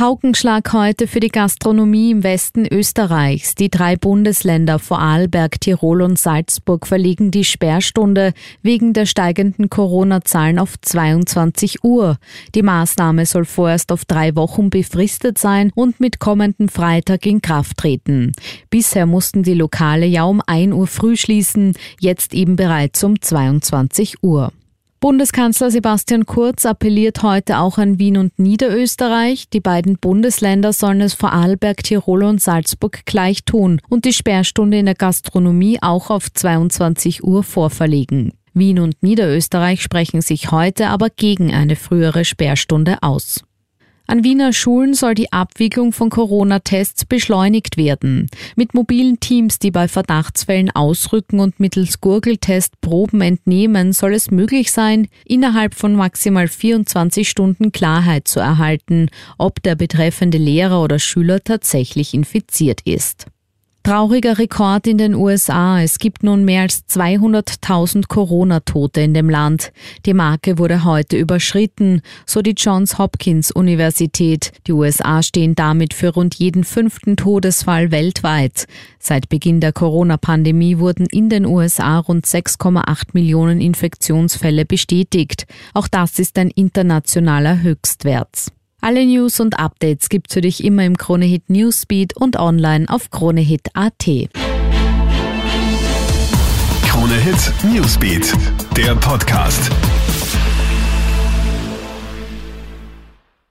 Paukenschlag heute für die Gastronomie im Westen Österreichs. Die drei Bundesländer Vorarlberg, Tirol und Salzburg verlegen die Sperrstunde wegen der steigenden Corona-Zahlen auf 22 Uhr. Die Maßnahme soll vorerst auf drei Wochen befristet sein und mit kommenden Freitag in Kraft treten. Bisher mussten die Lokale ja um 1 Uhr früh schließen, jetzt eben bereits um 22 Uhr. Bundeskanzler Sebastian Kurz appelliert heute auch an Wien und Niederösterreich. Die beiden Bundesländer sollen es vor Arlberg, Tirol und Salzburg gleich tun und die Sperrstunde in der Gastronomie auch auf 22 Uhr vorverlegen. Wien und Niederösterreich sprechen sich heute aber gegen eine frühere Sperrstunde aus. An Wiener Schulen soll die Abwicklung von Corona-Tests beschleunigt werden. Mit mobilen Teams, die bei Verdachtsfällen ausrücken und mittels Gurgeltest Proben entnehmen, soll es möglich sein, innerhalb von maximal 24 Stunden Klarheit zu erhalten, ob der betreffende Lehrer oder Schüler tatsächlich infiziert ist. Trauriger Rekord in den USA. Es gibt nun mehr als 200.000 Corona-Tote in dem Land. Die Marke wurde heute überschritten, so die Johns Hopkins Universität. Die USA stehen damit für rund jeden fünften Todesfall weltweit. Seit Beginn der Corona-Pandemie wurden in den USA rund 6,8 Millionen Infektionsfälle bestätigt. Auch das ist ein internationaler Höchstwert. Alle News und Updates gibt's für dich immer im Kronehit Newsbeat und online auf kronehit.at. Kronehit Newsbeat, der Podcast.